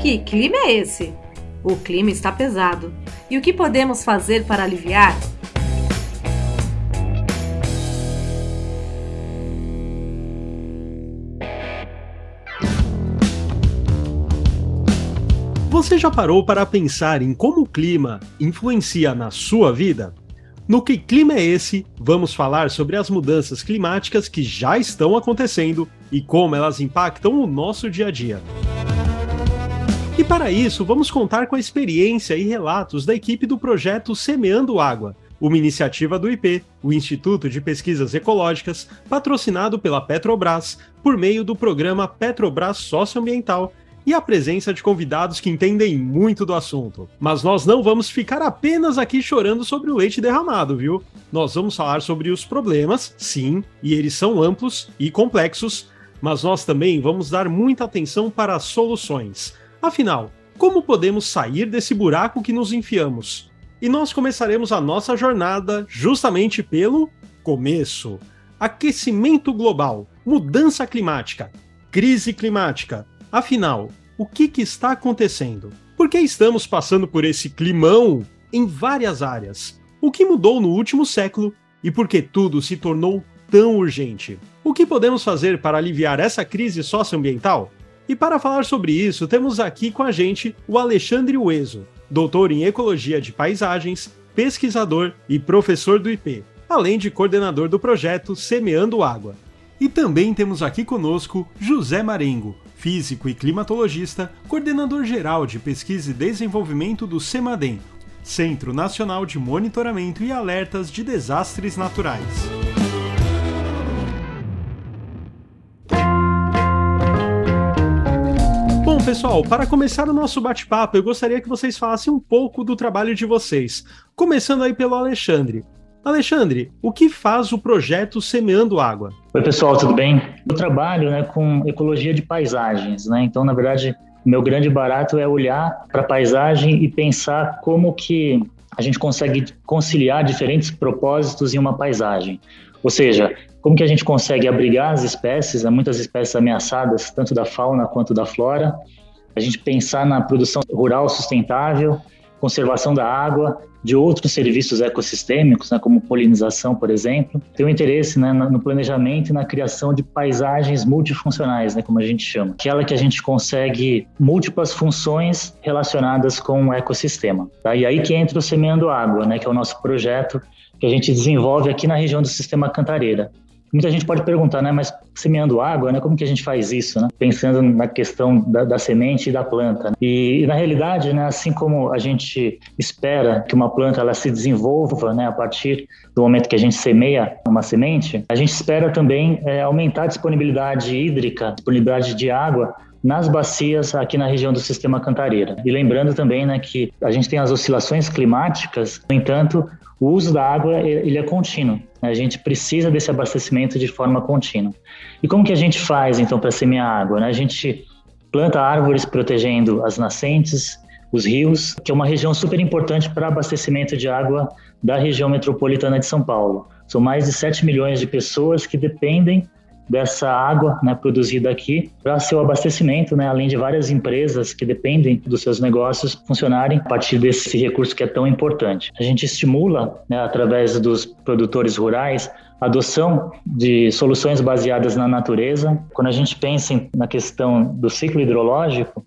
Que clima é esse? O clima está pesado. E o que podemos fazer para aliviar? Você já parou para pensar em como o clima influencia na sua vida? No Que Clima é Esse? Vamos falar sobre as mudanças climáticas que já estão acontecendo e como elas impactam o nosso dia a dia. Para isso, vamos contar com a experiência e relatos da equipe do projeto Semeando Água, uma iniciativa do IP, o Instituto de Pesquisas Ecológicas, patrocinado pela Petrobras por meio do programa Petrobras Socioambiental e a presença de convidados que entendem muito do assunto. Mas nós não vamos ficar apenas aqui chorando sobre o leite derramado, viu? Nós vamos falar sobre os problemas, sim, e eles são amplos e complexos, mas nós também vamos dar muita atenção para as soluções. Afinal, como podemos sair desse buraco que nos enfiamos? E nós começaremos a nossa jornada justamente pelo começo. Aquecimento global, mudança climática, crise climática, Afinal, o que, que está acontecendo? Por que estamos passando por esse climão em várias áreas? O que mudou no último século e por que tudo se tornou tão urgente? O que podemos fazer para aliviar essa crise socioambiental? E para falar sobre isso, temos aqui com a gente o Alexandre Ueso, doutor em Ecologia de Paisagens, pesquisador e professor do IP, além de coordenador do projeto Semeando Água. E também temos aqui conosco José Marengo, físico e climatologista, coordenador geral de pesquisa e desenvolvimento do CEMADEM, Centro Nacional de Monitoramento e Alertas de Desastres Naturais. Pessoal, para começar o nosso bate-papo, eu gostaria que vocês falassem um pouco do trabalho de vocês. Começando aí pelo Alexandre. Alexandre, o que faz o projeto Semeando Água? Oi, pessoal, tudo bem? Eu trabalho né, com ecologia de paisagens, né? Então, na verdade, meu grande barato é olhar para a paisagem e pensar como que a gente consegue conciliar diferentes propósitos em uma paisagem. Ou seja, como que a gente consegue abrigar as espécies, né, muitas espécies ameaçadas, tanto da fauna quanto da flora, a gente pensar na produção rural sustentável, conservação da água, de outros serviços ecossistêmicos, né, como polinização, por exemplo, tem um interesse né, no planejamento e na criação de paisagens multifuncionais, né, como a gente chama, aquela que a gente consegue múltiplas funções relacionadas com o ecossistema. Tá? E aí que entra o Semeando Água, né, que é o nosso projeto que a gente desenvolve aqui na região do Sistema Cantareira. Muita gente pode perguntar, né, mas semeando água, né, como que a gente faz isso, né? Pensando na questão da, da semente e da planta. Né? E, e, na realidade, né, assim como a gente espera que uma planta ela se desenvolva, né, a partir do momento que a gente semeia uma semente, a gente espera também é, aumentar a disponibilidade hídrica, disponibilidade de água nas bacias aqui na região do sistema Cantareira. E lembrando também né, que a gente tem as oscilações climáticas, no entanto, o uso da água ele é contínuo. A gente precisa desse abastecimento de forma contínua. E como que a gente faz então para semear água? Né? A gente planta árvores protegendo as nascentes, os rios, que é uma região super importante para abastecimento de água da região metropolitana de São Paulo. São mais de 7 milhões de pessoas que dependem dessa água né, produzida aqui para seu abastecimento, né, além de várias empresas que dependem dos seus negócios funcionarem a partir desse recurso que é tão importante. A gente estimula, né, através dos produtores rurais, a adoção de soluções baseadas na natureza. Quando a gente pensa na questão do ciclo hidrológico,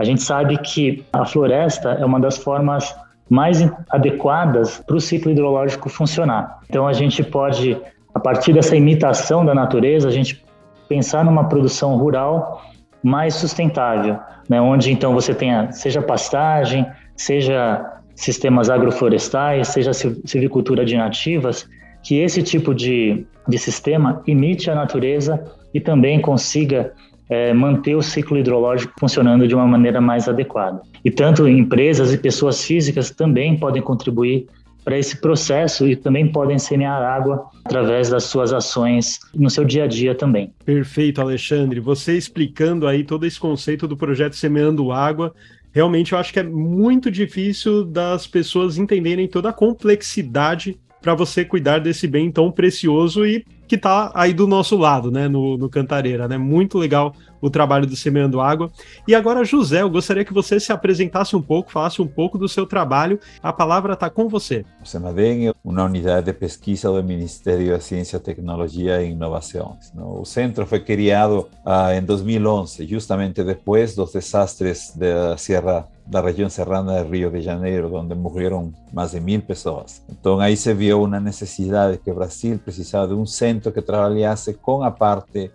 a gente sabe que a floresta é uma das formas mais adequadas para o ciclo hidrológico funcionar. Então a gente pode a partir dessa imitação da natureza, a gente pensar numa produção rural mais sustentável, né? onde então você tenha, seja pastagem, seja sistemas agroflorestais, seja silvicultura de nativas, que esse tipo de, de sistema imite a natureza e também consiga é, manter o ciclo hidrológico funcionando de uma maneira mais adequada. E tanto empresas e pessoas físicas também podem contribuir para esse processo e também podem semear água através das suas ações no seu dia a dia também. Perfeito, Alexandre. Você explicando aí todo esse conceito do projeto Semeando Água, realmente eu acho que é muito difícil das pessoas entenderem toda a complexidade para você cuidar desse bem tão precioso e que está aí do nosso lado, né, no, no Cantareira, né? Muito legal o trabalho do Semeando Água. E agora, José, eu gostaria que você se apresentasse um pouco, falasse um pouco do seu trabalho. A palavra está com você. O SEMADEM é uma unidade de pesquisa do Ministério da Ciência, Tecnologia e Inovações. O centro foi criado ah, em 2011, justamente depois dos desastres da Sierra da região serrana de Rio de Janeiro, onde morreram mais de mil pessoas. Então aí se viu uma necessidade que o Brasil precisava de um centro que trabalhasse com a parte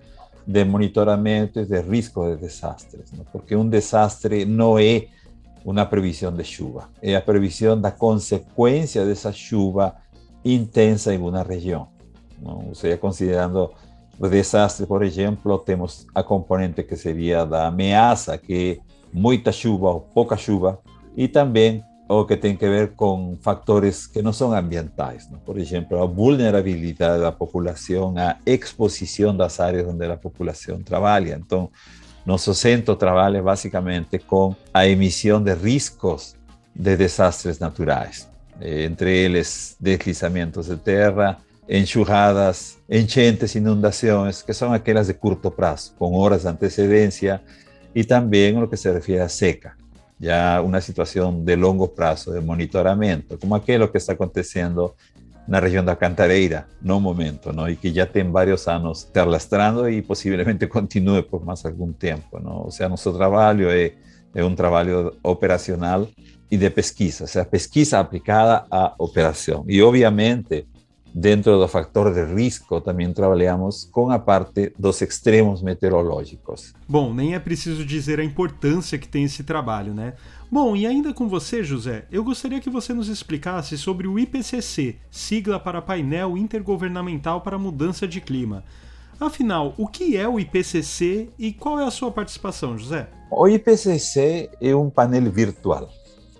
de monitoramento e de risco de desastres, ¿no? porque un desastre no es una previsión de chuva, es la previsión da consecuencia de esa chuva intensa en una región. ¿no? O sea, considerando los desastres, por ejemplo, tenemos a componente que sería da ameaça, que muita chuva ou pouca chuva, e também o que tem que ver com fatores que não são ambientais. Não? Por exemplo, a vulnerabilidade da população, a exposição das áreas onde a população trabalha. Então, nosso centro trabalha basicamente com a emissão de riscos de desastres naturais, entre eles deslizamentos de terra, enxurradas, enchentes, inundações, que são aquelas de curto prazo, com horas de antecedência, e também o que se refere à seca ya una situación de longo plazo, de monitoramento, como aquello que está aconteciendo en la región de Cantareira, no momento, ¿no? Y que ya tiene varios años lastrando y posiblemente continúe por más algún tiempo, ¿no? O sea, nuestro trabajo es, es un trabajo operacional y de pesquisa, o sea, pesquisa aplicada a operación. Y obviamente, dentro do factor de risco, também trabalhamos com a parte dos extremos meteorológicos. Bom, nem é preciso dizer a importância que tem esse trabalho, né? Bom, e ainda com você, José, eu gostaria que você nos explicasse sobre o IPCC, sigla para Painel Intergovernamental para Mudança de Clima. Afinal, o que é o IPCC e qual é a sua participação, José? O IPCC é um painel virtual,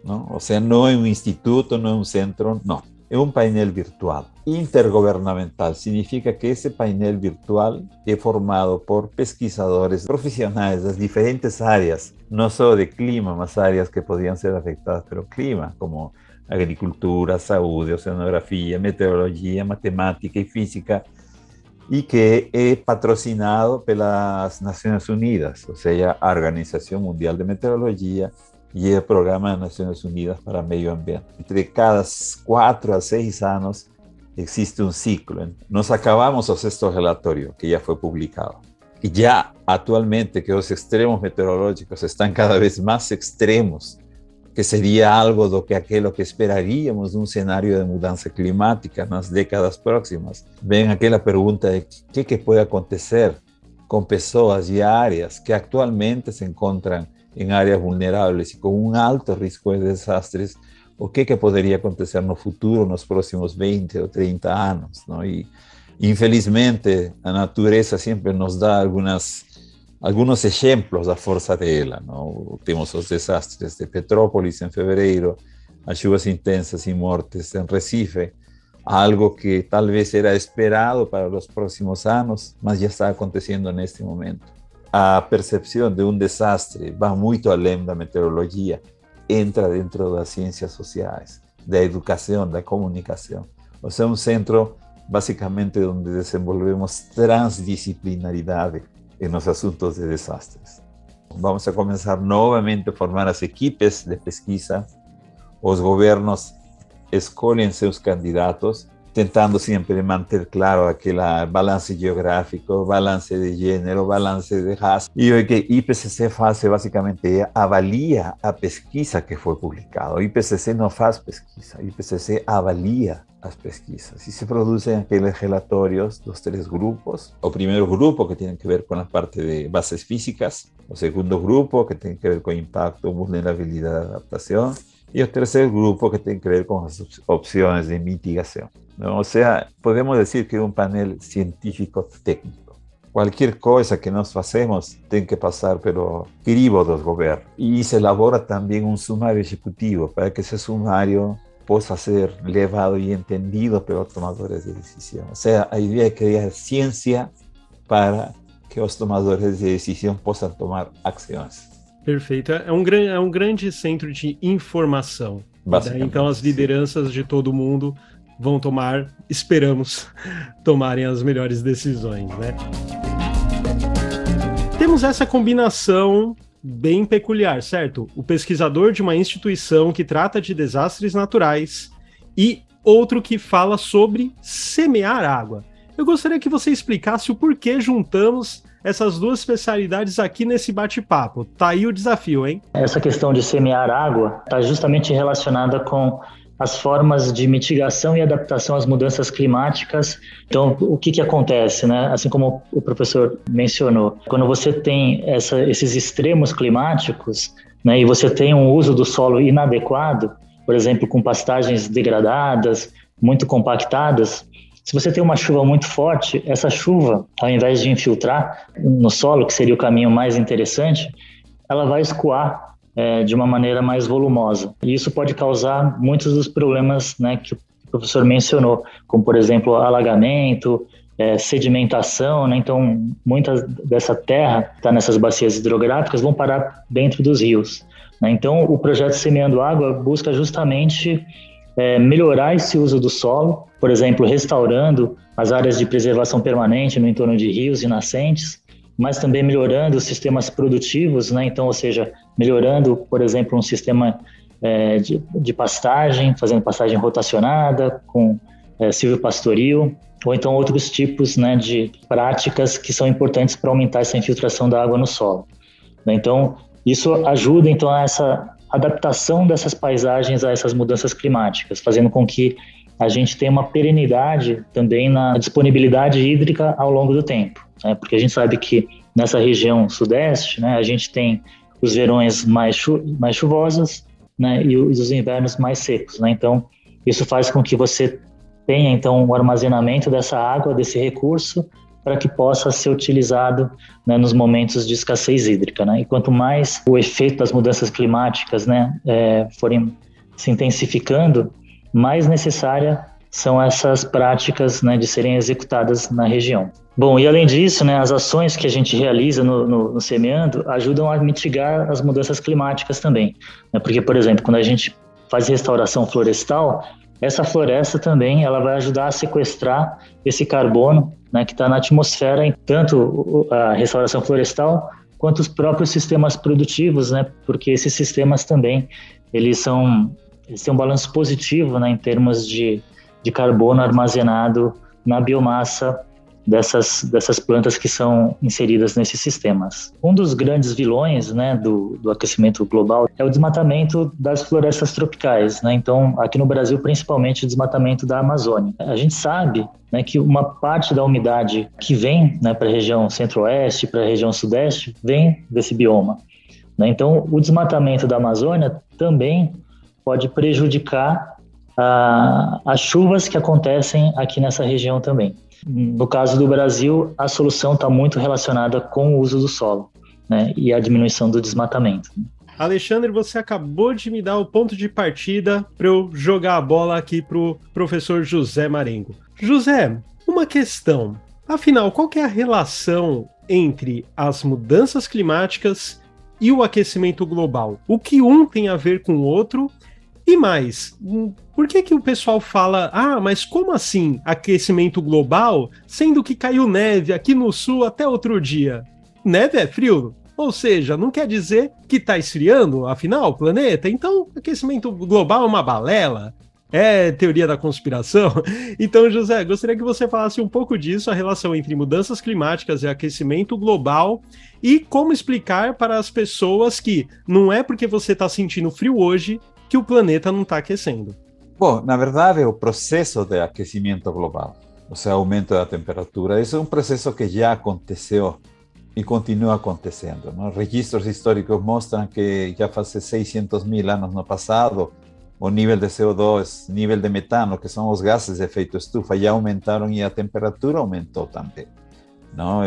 não? ou seja, não é um instituto, não é um centro, não é um painel virtual intergovernamental. Significa que esse painel virtual é formado por pesquisadores profissionais das diferentes áreas, não só de clima, mas áreas que podiam ser afetadas pelo clima, como agricultura, saúde, oceanografia, meteorologia, matemática e física, e que é patrocinado pelas Nações Unidas, ou seja, a Organização Mundial de Meteorologia y el Programa de Naciones Unidas para Medio Ambiente. Entre cada cuatro a seis años existe un ciclo. Nos acabamos el sexto relatorio, que ya fue publicado. Y ya actualmente que los extremos meteorológicos están cada vez más extremos, que sería algo de que aquello que esperaríamos de un escenario de mudanza climática en las décadas próximas. Ven aquella pregunta de qué, qué puede acontecer con personas y áreas que actualmente se encuentran em áreas vulneráveis e com um alto risco de desastres, o que, que poderia acontecer no futuro, nos próximos 20 ou 30 anos. Não? Infelizmente, a natureza sempre nos dá algumas, alguns exemplos da força dela. Não? Temos os desastres de Petrópolis em fevereiro, as chuvas intensas e mortes em Recife, algo que talvez era esperado para os próximos anos, mas já está acontecendo neste momento a percepção de um desastre vai muito além da meteorologia, entra dentro das ciências sociais, da educação, da comunicação. Ou seja, um centro basicamente onde desenvolvemos transdisciplinaridade nos assuntos de desastres. Vamos a começar novamente a formar as equipes de pesquisa. Os governos escolhem seus candidatos tentando siempre mantener claro aquel balance geográfico, balance de género, balance de raza. Y hoy que IPCC hace básicamente avalía a pesquisa que fue publicado. IPCC no hace pesquisa, IPCC avalía las pesquisas y se producen aquellos relatorios, los tres grupos. O primer grupo que tiene que ver con la parte de bases físicas, o segundo grupo que tiene que ver con impacto, vulnerabilidad, adaptación y el tercer grupo que tiene que ver con las opciones de mitigación. O sea, podemos decir que es un panel científico-técnico. Cualquier cosa que nos hacemos tiene que pasar por crivo dos gobiernos. Y se elabora también un sumario ejecutivo para que ese sumario pueda ser levado y entendido por los tomadores de decisión. O sea, la idea es crear ciencia para que los tomadores de decisión puedan tomar acciones. Perfeito. É um, gran, é um grande centro de informação. Daí, então as lideranças de todo mundo vão tomar, esperamos, tomarem as melhores decisões, né? Temos essa combinação bem peculiar, certo? O pesquisador de uma instituição que trata de desastres naturais e outro que fala sobre semear água. Eu gostaria que você explicasse o porquê juntamos essas duas especialidades aqui nesse bate-papo. Tá aí o desafio, hein? Essa questão de semear água está justamente relacionada com as formas de mitigação e adaptação às mudanças climáticas. Então, o que, que acontece, né? Assim como o professor mencionou, quando você tem essa, esses extremos climáticos, né, e você tem um uso do solo inadequado, por exemplo, com pastagens degradadas, muito compactadas, se você tem uma chuva muito forte, essa chuva, ao invés de infiltrar no solo, que seria o caminho mais interessante, ela vai escoar é, de uma maneira mais volumosa. E isso pode causar muitos dos problemas né, que o professor mencionou, como, por exemplo, alagamento, é, sedimentação. Né? Então, muita dessa terra que está nessas bacias hidrográficas vão parar dentro dos rios. Né? Então, o projeto Semeando Água busca justamente é, melhorar esse uso do solo, por exemplo, restaurando as áreas de preservação permanente no entorno de rios e nascentes, mas também melhorando os sistemas produtivos, né? Então, ou seja, melhorando, por exemplo, um sistema é, de, de, pastagem, fazendo pastagem rotacionada com é, silvopastoril, ou então outros tipos né, de práticas que são importantes para aumentar essa infiltração da água no solo. Né? Então, isso ajuda então a essa adaptação dessas paisagens a essas mudanças climáticas, fazendo com que a gente tenha uma perenidade também na disponibilidade hídrica ao longo do tempo né? porque a gente sabe que nessa região sudeste, né, a gente tem os verões mais, chu mais chuvosos né, e os invernos mais secos. Né? Então, isso faz com que você tenha então o um armazenamento dessa água, desse recurso, para que possa ser utilizado né, nos momentos de escassez hídrica. Né? E quanto mais o efeito das mudanças climáticas né, é, forem se intensificando, mais necessária são essas práticas né, de serem executadas na região. Bom, e além disso, né, as ações que a gente realiza no, no, no Semeando ajudam a mitigar as mudanças climáticas também. Né? Porque, por exemplo, quando a gente faz restauração florestal, essa floresta também ela vai ajudar a sequestrar esse carbono né, que está na atmosfera, tanto a restauração florestal quanto os próprios sistemas produtivos, né, porque esses sistemas também eles são eles têm um balanço positivo né, em termos de de carbono armazenado na biomassa dessas, dessas plantas que são inseridas nesses sistemas. Um dos grandes vilões né, do, do aquecimento global é o desmatamento das florestas tropicais. Né? Então, aqui no Brasil, principalmente o desmatamento da Amazônia. A gente sabe né, que uma parte da umidade que vem né, para a região centro-oeste, para a região sudeste, vem desse bioma. Né? Então, o desmatamento da Amazônia também pode prejudicar as chuvas que acontecem aqui nessa região também. No caso do Brasil, a solução está muito relacionada com o uso do solo né, e a diminuição do desmatamento. Alexandre, você acabou de me dar o ponto de partida para eu jogar a bola aqui para o professor José Marengo. José, uma questão. Afinal, qual é a relação entre as mudanças climáticas e o aquecimento global? O que um tem a ver com o outro e mais, por que, que o pessoal fala, ah, mas como assim aquecimento global, sendo que caiu neve aqui no sul até outro dia? Neve é frio, ou seja, não quer dizer que está esfriando, afinal, o planeta? Então, aquecimento global é uma balela? É teoria da conspiração? Então, José, gostaria que você falasse um pouco disso, a relação entre mudanças climáticas e aquecimento global, e como explicar para as pessoas que não é porque você está sentindo frio hoje que o planeta não está aquecendo. Bom, na verdade, o processo de aquecimento global, ou seja, aumento da temperatura, esse é um processo que já aconteceu e continua acontecendo. Não? Registros históricos mostram que já faz 600 mil anos no passado, o nível de CO2, nível de metano, que são os gases de efeito estufa, já aumentaram e a temperatura aumentou também. Não,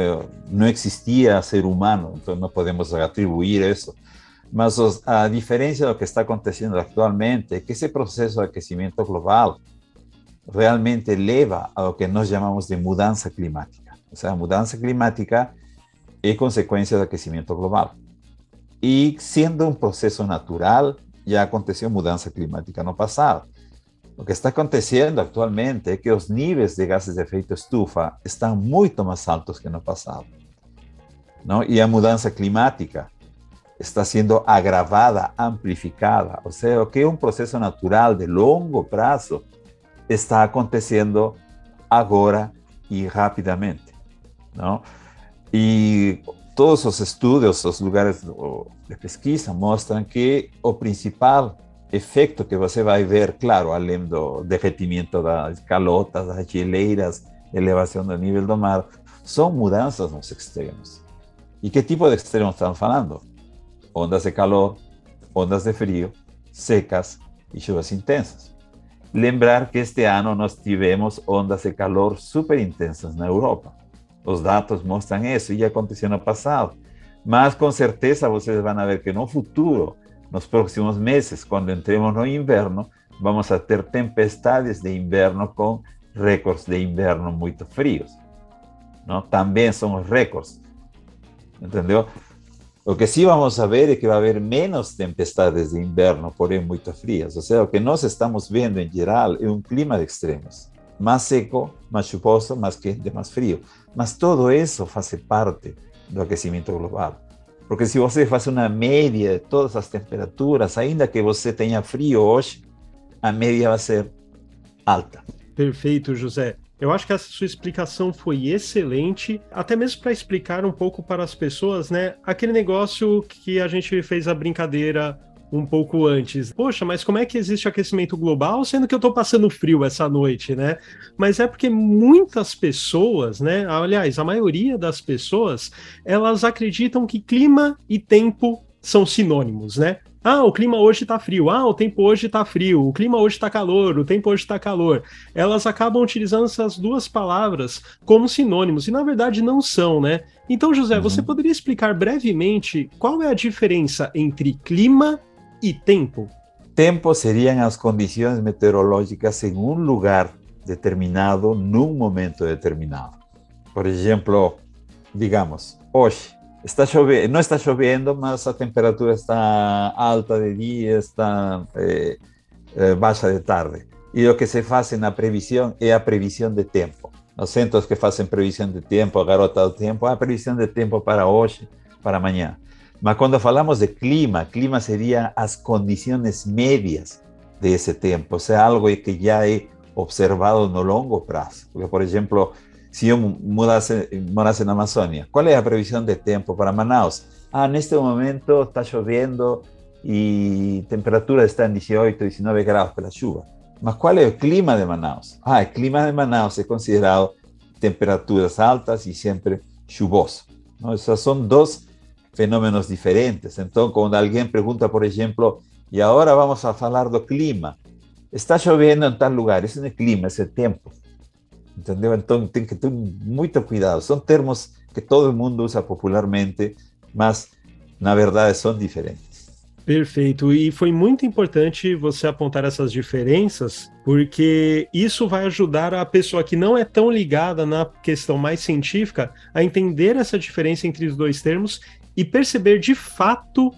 não existia ser humano, então não podemos atribuir isso Mas a diferença do que está acontecendo atualmente é que esse processo de aquecimento global realmente leva ao que nós chamamos de mudança climática. Ou seja, a mudança climática é consequência do aquecimento global. E sendo um processo natural, já aconteceu mudança climática no passado. O que está acontecendo atualmente é que os níveis de gases de efeito estufa estão muito mais altos que no passado. Não? E a mudança climática está sendo agravada, amplificada. O que é um processo natural de longo prazo está acontecendo agora e rapidamente. Não? E todos os estudos, os lugares de pesquisa mostram que o principal efeito que você vai ver, claro, além do derretimento das calotas, das geleiras, elevação do nível do mar, são mudanças nos extremos. E que tipo de extremos estamos falando? Ondas de calor, ondas de frio, secas e chuvas intensas. Lembrar que este ano nós tivemos ondas de calor super intensas na Europa. Os dados mostram isso, e aconteceu no passado. Mas com certeza vocês vão ver que no futuro nos próximos meses, quando entremos no inverno, vamos a ter tempestades de inverno com recordes de inverno muito frios. Não? Também são recordes. Entendeu? O que sim vamos a ver é que vai haver menos tempestades de inverno, porém muito frias. Ou seja, o que nós estamos vendo em geral é um clima de extremos. Mais seco, mais chuvoso, mais quente, mais frio. Mas todo isso faz parte do aquecimento global. Porque se você faz uma média de todas as temperaturas, ainda que você tenha frio hoje, a média vai ser alta. Perfeito, José. Eu acho que essa sua explicação foi excelente, até mesmo para explicar um pouco para as pessoas, né? Aquele negócio que a gente fez a brincadeira um pouco antes. Poxa, mas como é que existe aquecimento global, sendo que eu estou passando frio essa noite, né? Mas é porque muitas pessoas, né? Aliás, a maioria das pessoas, elas acreditam que clima e tempo são sinônimos, né? Ah, o clima hoje está frio. Ah, o tempo hoje está frio. O clima hoje está calor. O tempo hoje está calor. Elas acabam utilizando essas duas palavras como sinônimos e na verdade não são, né? Então, José, uhum. você poderia explicar brevemente qual é a diferença entre clima e tempo? Tempo seriam as condições meteorológicas em um lugar determinado, num momento determinado. Por exemplo, digamos, hoje está chovendo, não está chovendo, mas a temperatura está alta de dia, está eh, eh, baixa de tarde. E o que se faz na previsão é a previsão de tempo. Os centros que fazem previsão de tempo, a garota do tempo, a previsão de tempo para hoje, para amanhã. Mas quando falamos de clima, clima seria as condições médias desse tempo, ou seja, algo que já é observado no longo prazo. Porque, por exemplo, se eu mudasse, morasse na Amazônia, qual é a previsão de tempo para Manaus? Ah, neste momento está chovendo e temperatura está em 18, 19 graus pela chuva. Mas qual é o clima de Manaus? Ah, o clima de Manaus é considerado temperaturas altas e sempre chuvoso. Não? Essas são duas fenómenos diferentes. Entonces, cuando alguien pregunta, por ejemplo, y ahora vamos a hablar del clima, está lloviendo en tal lugar, ese no es clima, es tiempo. Entendeu? Então tem que ter muito cuidado. São termos que todo mundo usa popularmente, mas na verdade são diferentes. Perfeito. E foi muito importante você apontar essas diferenças, porque isso vai ajudar a pessoa que não é tão ligada na questão mais científica a entender essa diferença entre os dois termos e perceber de fato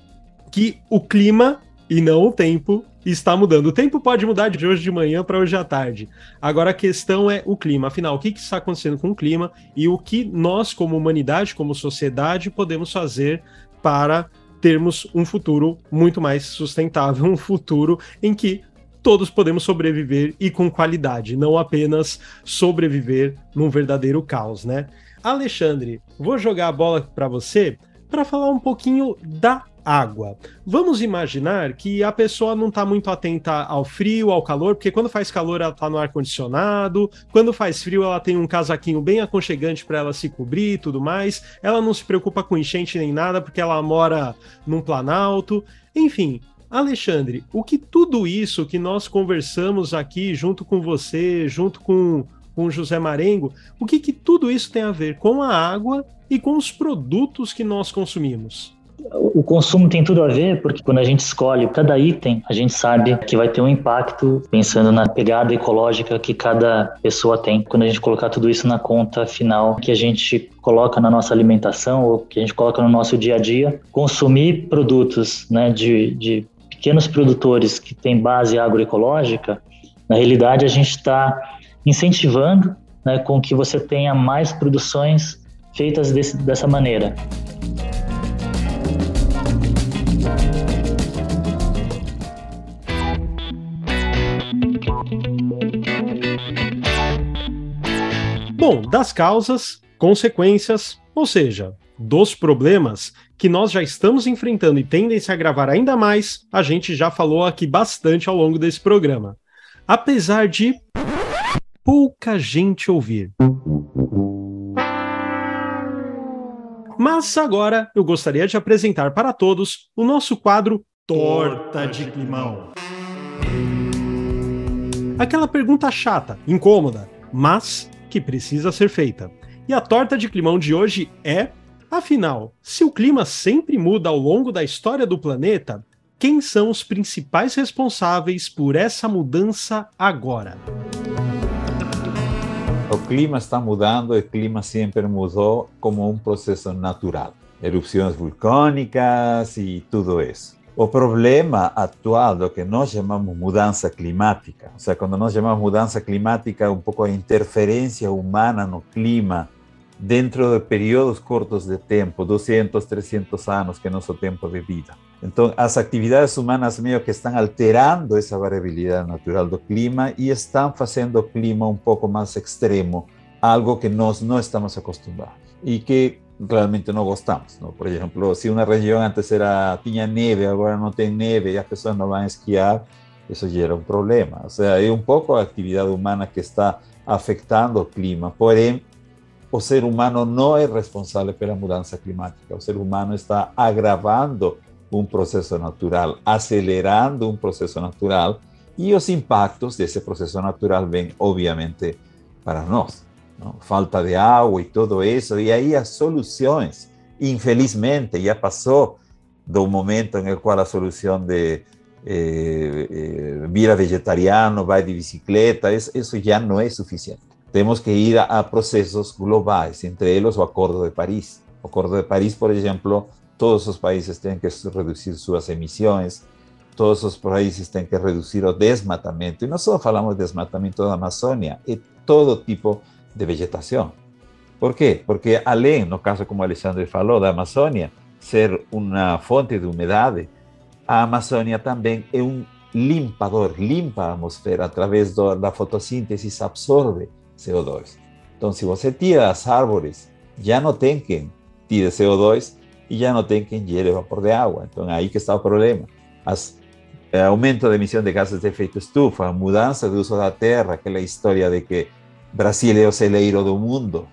que o clima e não o tempo está mudando. O tempo pode mudar de hoje de manhã para hoje à tarde. Agora a questão é o clima. Afinal, o que, que está acontecendo com o clima e o que nós, como humanidade, como sociedade, podemos fazer para termos um futuro muito mais sustentável, um futuro em que todos podemos sobreviver e com qualidade, não apenas sobreviver num verdadeiro caos, né? Alexandre, vou jogar a bola para você para falar um pouquinho da água. Vamos imaginar que a pessoa não está muito atenta ao frio, ao calor, porque quando faz calor ela está no ar condicionado, quando faz frio ela tem um casaquinho bem aconchegante para ela se cobrir e tudo mais. Ela não se preocupa com enchente nem nada porque ela mora num planalto. Enfim, Alexandre, o que tudo isso que nós conversamos aqui junto com você, junto com com José Marengo, o que, que tudo isso tem a ver com a água e com os produtos que nós consumimos? O consumo tem tudo a ver porque quando a gente escolhe cada item, a gente sabe que vai ter um impacto pensando na pegada ecológica que cada pessoa tem. Quando a gente colocar tudo isso na conta final que a gente coloca na nossa alimentação ou que a gente coloca no nosso dia a dia, consumir produtos né, de, de pequenos produtores que têm base agroecológica Na realidade, a gente está incentivando né, com que você tenha mais produções feitas desse, dessa maneira. Bom, das causas, consequências, ou seja, dos problemas que nós já estamos enfrentando e tendem a se agravar ainda mais, a gente já falou aqui bastante ao longo desse programa. Apesar de pouca gente ouvir. Mas agora eu gostaria de apresentar para todos o nosso quadro Torta de Climão. Aquela pergunta chata, incômoda, mas que precisa ser feita. E a torta de climão de hoje é: afinal, se o clima sempre muda ao longo da história do planeta, quem são os principais responsáveis por essa mudança agora? O clima está mudando, o clima sempre mudou como um processo natural. Erupções vulcânicas e tudo isso. O problema atual do que nós chamamos mudança climática, ou seja, quando nós chamamos mudança climática, um pouco a interferência humana no clima dentro de períodos curtos de tempo, 200, 300 anos, que é nosso tempo de vida. Então, as atividades humanas meio que estão alterando essa variabilidade natural do clima e estão fazendo o clima um pouco mais extremo, algo que nós não estamos acostumados e que realmente não gostamos. ¿no? Por exemplo, se uma região antes era tinha neve, agora não tem neve e as pessoas não vão esquiar, isso gera um problema. Ou seja, é um pouco a atividade humana que está afetando o clima. Porém, o ser humano não é responsável pela mudança climática. O ser humano está agravando um processo natural, acelerando um processo natural e os impactos desse processo natural vêm, obviamente, para nós. ¿No? falta de agua y todo eso, y ahí hay soluciones. Infelizmente ya pasó de un momento en el cual la solución de eh, eh, vida vegetariano, va de bicicleta, es, eso ya no es suficiente. Tenemos que ir a, a, procesos globales, entre ellos o Acuerdo de París. O Acuerdo de París, por ejemplo, todos los países tienen que reducir sus emisiones, todos los países tienen que reducir el desmatamiento. Y no solo hablamos de desmatamiento de la Amazonia, es todo tipo de de vegetação. Por quê? Porque além, no caso como Alexandre falou, da Amazônia ser uma fonte de umidade, a Amazônia também é um limpador, limpa a atmosfera através do, da fotossíntese, absorve CO2. Então, se você tira as árvores, já não tem quem tire CO2 e já não tem quem gere vapor de água. Então, aí que está o problema. As, é, aumento da emissão de gases de efeito estufa, mudança do uso da terra, aquela história de que Brasil é o celeiro do mundo,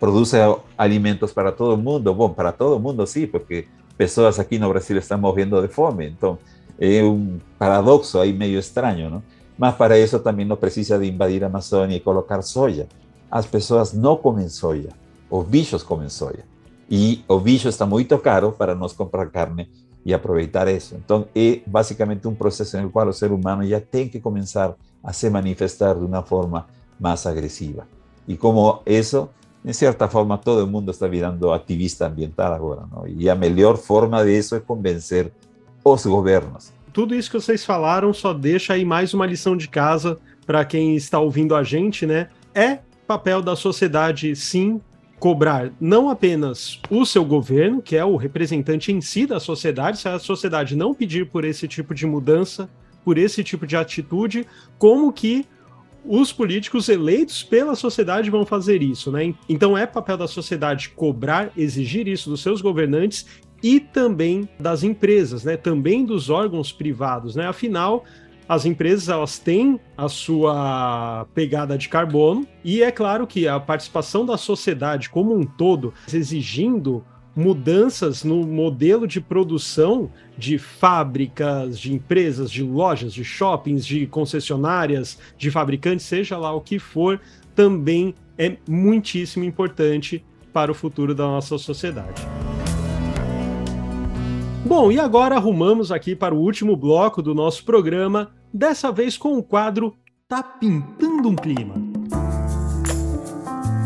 produz alimentos para todo mundo. Bom, para todo mundo sim, porque pessoas aqui no Brasil estão morrendo de fome. Então, é um paradoxo aí meio estranho, não? Mas para isso também não precisa de invadir a Amazônia e colocar soja. As pessoas não comem soja, os bichos comem soja. E o bicho está muito caro para nós comprar carne e aproveitar isso. Então, é basicamente um processo no qual o ser humano já tem que começar a se manifestar de uma forma más agresiva. Y como eso, en cierta forma, todo el mundo está virando activista ambiental agora, não? E a melhor forma disso é convencer os governos. Tudo isso que vocês falaram só deixa aí mais uma lição de casa para quem está ouvindo a gente, né? É papel da sociedade, sim, cobrar não apenas o seu governo, que é o representante em si da sociedade, se a sociedade não pedir por esse tipo de mudança, por esse tipo de atitude, como que os políticos eleitos pela sociedade vão fazer isso, né? Então é papel da sociedade cobrar, exigir isso dos seus governantes e também das empresas, né? Também dos órgãos privados, né? Afinal, as empresas elas têm a sua pegada de carbono e é claro que a participação da sociedade como um todo exigindo mudanças no modelo de produção de fábricas, de empresas, de lojas, de shoppings, de concessionárias, de fabricantes, seja lá o que for, também é muitíssimo importante para o futuro da nossa sociedade. Bom, e agora arrumamos aqui para o último bloco do nosso programa, dessa vez com o quadro Tá Pintando um Clima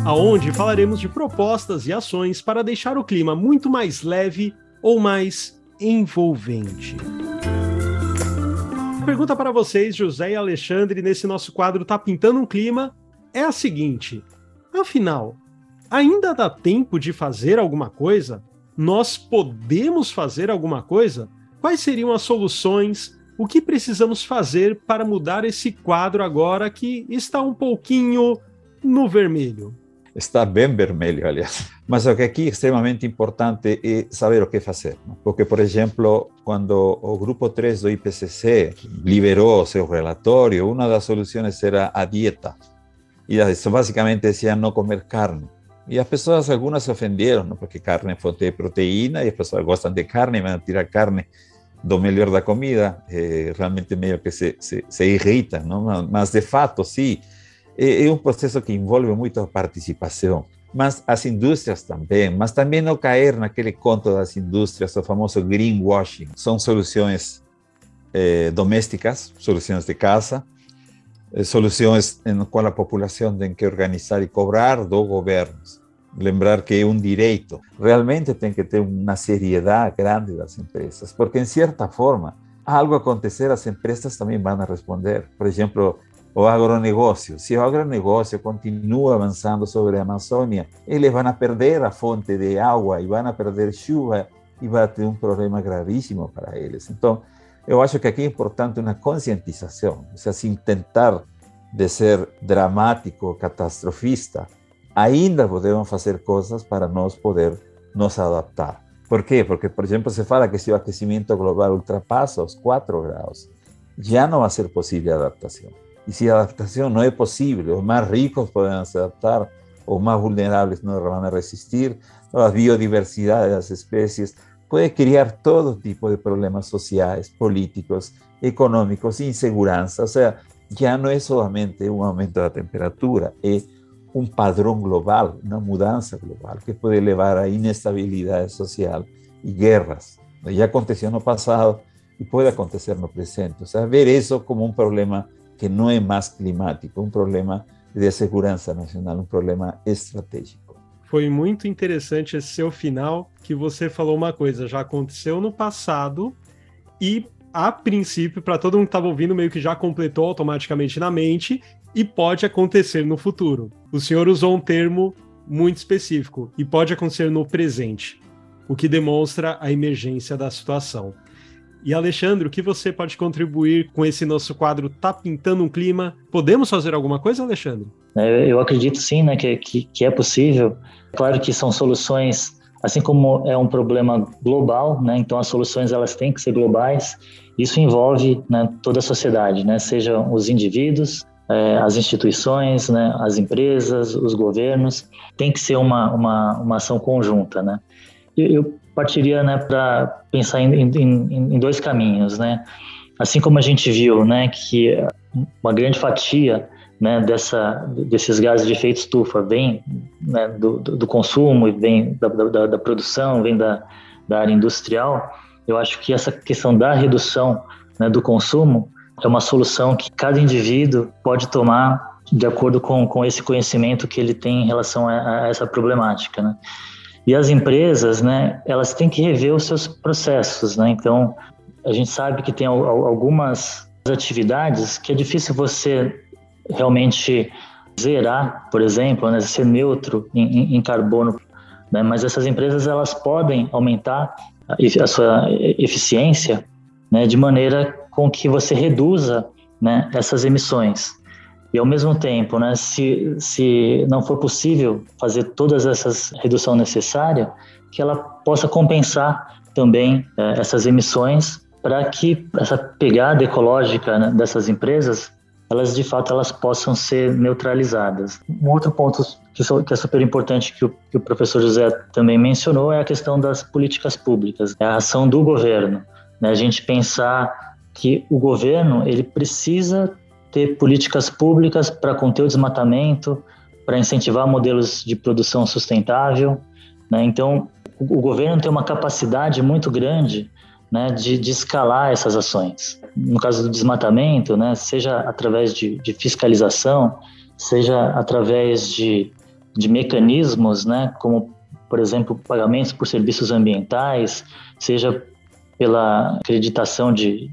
aonde falaremos de propostas e ações para deixar o clima muito mais leve ou mais envolvente. pergunta para vocês, José e Alexandre, nesse nosso quadro Tá Pintando um Clima, é a seguinte: afinal, ainda dá tempo de fazer alguma coisa? Nós podemos fazer alguma coisa? Quais seriam as soluções? O que precisamos fazer para mudar esse quadro agora que está um pouquinho no vermelho? Está bem vermelho, aliás. Mas o que aqui é extremamente importante é saber o que fazer. Porque, por exemplo, quando o grupo 3 do IPCC liberou seu relatório, uma das soluções era a dieta. E isso basicamente decía não comer carne. E as pessoas, algumas se ofenderam, porque carne é fonte de proteína e as pessoas gostam de carne, vão tirar carne do melhor da comida, eh, realmente meio que se, se, se não? mas de fato, é, é um processo que envolve muita participação. Mas as indústrias também, mas também não cair naquele conto das indústrias, o famoso greenwashing. São soluções eh, domésticas, soluções de casa, eh, soluções em qual a população tem que organizar e cobrar do governo. Lembrar que é um direito. Realmente tem que ter uma seriedade grande das empresas, porque, em certa forma, algo acontecer, as empresas também vão responder. Por exemplo, o agronegócio. Se o agronegócio continua avançando sobre a Amazônia, eles vão perder a fonte de água e vão perder chuva e vai ter um problema gravíssimo para eles. Então, eu acho que aqui é importante uma conscientização, ou seja, sem tentar de ser dramático, catastrofista, ainda podemos fazer coisas para nós poder nos adaptar. Por quê? Porque, por exemplo, se fala que se o aquecimento global ultrapassa os 4 graus, já não vai ser possível a adaptação. Y si adaptación no es posible, los más ricos se adaptar, los más vulnerables no van a resistir, la biodiversidad de las especies puede crear todo tipo de problemas sociales, políticos, económicos, inseguridad. O sea, ya no es solamente un aumento de la temperatura, es un padrón global, una mudanza global que puede llevar a inestabilidad social y guerras. Ya aconteció en el pasado y puede acontecer en el presente. O sea, ver eso como un problema que não é mais climático, um problema de segurança nacional, um problema estratégico. Foi muito interessante esse seu final, que você falou uma coisa, já aconteceu no passado e a princípio, para todo mundo que estava ouvindo, meio que já completou automaticamente na mente e pode acontecer no futuro. O senhor usou um termo muito específico e pode acontecer no presente, o que demonstra a emergência da situação. E Alexandre, o que você pode contribuir com esse nosso quadro Tá Pintando um Clima? Podemos fazer alguma coisa, Alexandre? É, eu acredito sim, né, que, que, que é possível. Claro que são soluções, assim como é um problema global, né, então as soluções elas têm que ser globais. Isso envolve né, toda a sociedade, né, sejam os indivíduos, é, as instituições, né, as empresas, os governos. Tem que ser uma, uma, uma ação conjunta, né. Eu, partiria né, para pensar em, em, em, dois caminhos, né? Assim como a gente viu, né, que uma grande fatia né, dessa, desses gases de efeito estufa vem né, do, do, consumo, vem da, da, da, produção, vem da, da área industrial, eu acho que essa questão da redução né, do consumo é uma solução que cada indivíduo pode tomar de acordo com, com esse conhecimento que ele tem em relação a, a essa problemática, né? E as empresas, né, elas têm que rever os seus processos, né? Então, a gente sabe que tem algumas atividades que é difícil você realmente zerar, por exemplo, né, ser neutro em, em carbono, né? Mas essas empresas elas podem aumentar a sua eficiência, né, de maneira com que você reduza, né, essas emissões. E ao mesmo tempo, né, se, se não for possível fazer todas essas redução necessária, que ela possa compensar também é, essas emissões para que essa pegada ecológica né, dessas empresas elas de fato elas possam ser neutralizadas. Um outro ponto que, é super importante que o, que o, professor José também mencionou é a questão das políticas públicas, é a ação do governo. Né? A gente pensar que o governo ele precisa ter políticas públicas para conter o desmatamento, para incentivar modelos de produção sustentável. Né? Então, o, governo tem uma capacidade muito grande né, de, de, escalar essas ações. No caso do desmatamento, né, seja através de, de fiscalização, seja através de, de mecanismos, né, como, por exemplo, pagamentos por serviços ambientais, seja pela acreditação de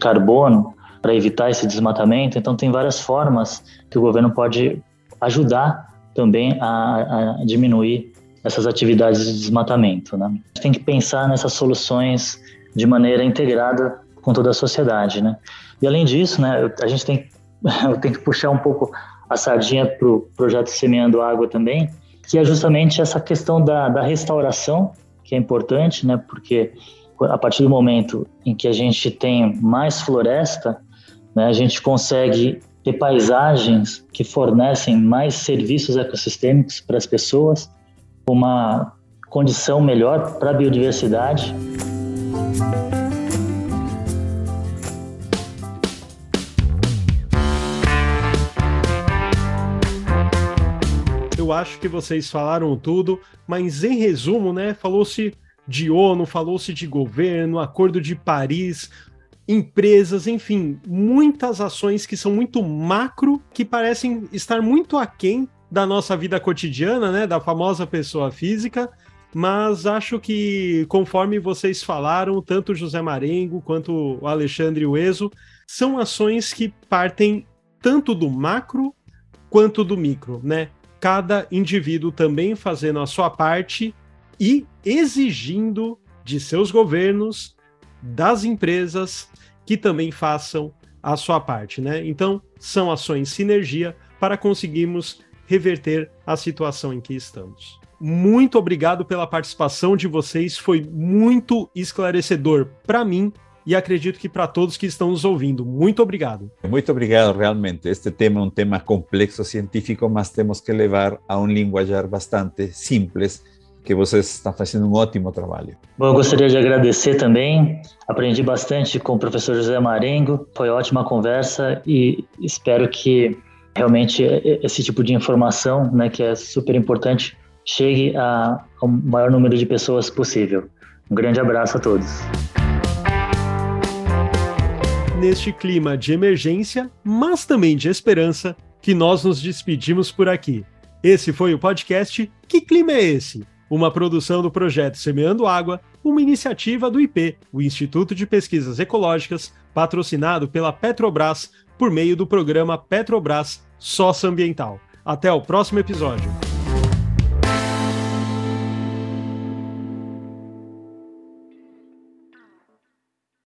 carbono, para evitar esse desmatamento. Então, tem várias formas que o governo pode ajudar também a, a diminuir essas atividades de desmatamento. Né? A gente tem que pensar nessas soluções de maneira integrada com toda a sociedade. Né? E além disso, né, a gente tem, tenho que puxar um pouco a sardinha para o projeto Semeando Água também, que é justamente essa questão da, da restauração, que é importante, né, porque a partir do momento em que a gente tem mais floresta, né, a gente consegue ter paisagens que fornecem mais serviços ecossistêmicos para as pessoas, uma condição melhor para a biodiversidade. Eu acho que vocês falaram tudo, mas em resumo, né, falou-se de ONU, falou-se de governo, Acordo de Paris, empresas, enfim, muitas ações que são muito macro, que parecem estar muito aquém da nossa vida cotidiana, né, da famosa pessoa física, mas acho que, conforme vocês falaram, tanto José Marengo quanto o Alexandre Ueso, são ações que partem tanto do macro quanto do micro, né? Cada indivíduo também fazendo a sua parte e exigindo de seus governos, das empresas, que também façam a sua parte, né? Então, são ações sinergia para conseguirmos reverter a situação em que estamos. Muito obrigado pela participação de vocês, foi muito esclarecedor para mim e acredito que para todos que estão nos ouvindo. Muito obrigado. Muito obrigado, realmente. Este tema é um tema complexo científico, mas temos que levar a um linguajar bastante simples que vocês estão fazendo um ótimo trabalho. Bom, eu gostaria de agradecer também. Aprendi bastante com o professor José Marengo. Foi ótima conversa e espero que realmente esse tipo de informação, né, que é super importante, chegue a, ao maior número de pessoas possível. Um grande abraço a todos. Neste clima de emergência, mas também de esperança, que nós nos despedimos por aqui. Esse foi o podcast Que Clima é Esse? Uma produção do projeto Semeando Água, uma iniciativa do IP, o Instituto de Pesquisas Ecológicas, patrocinado pela Petrobras por meio do programa Petrobras Socioambiental. Até o próximo episódio.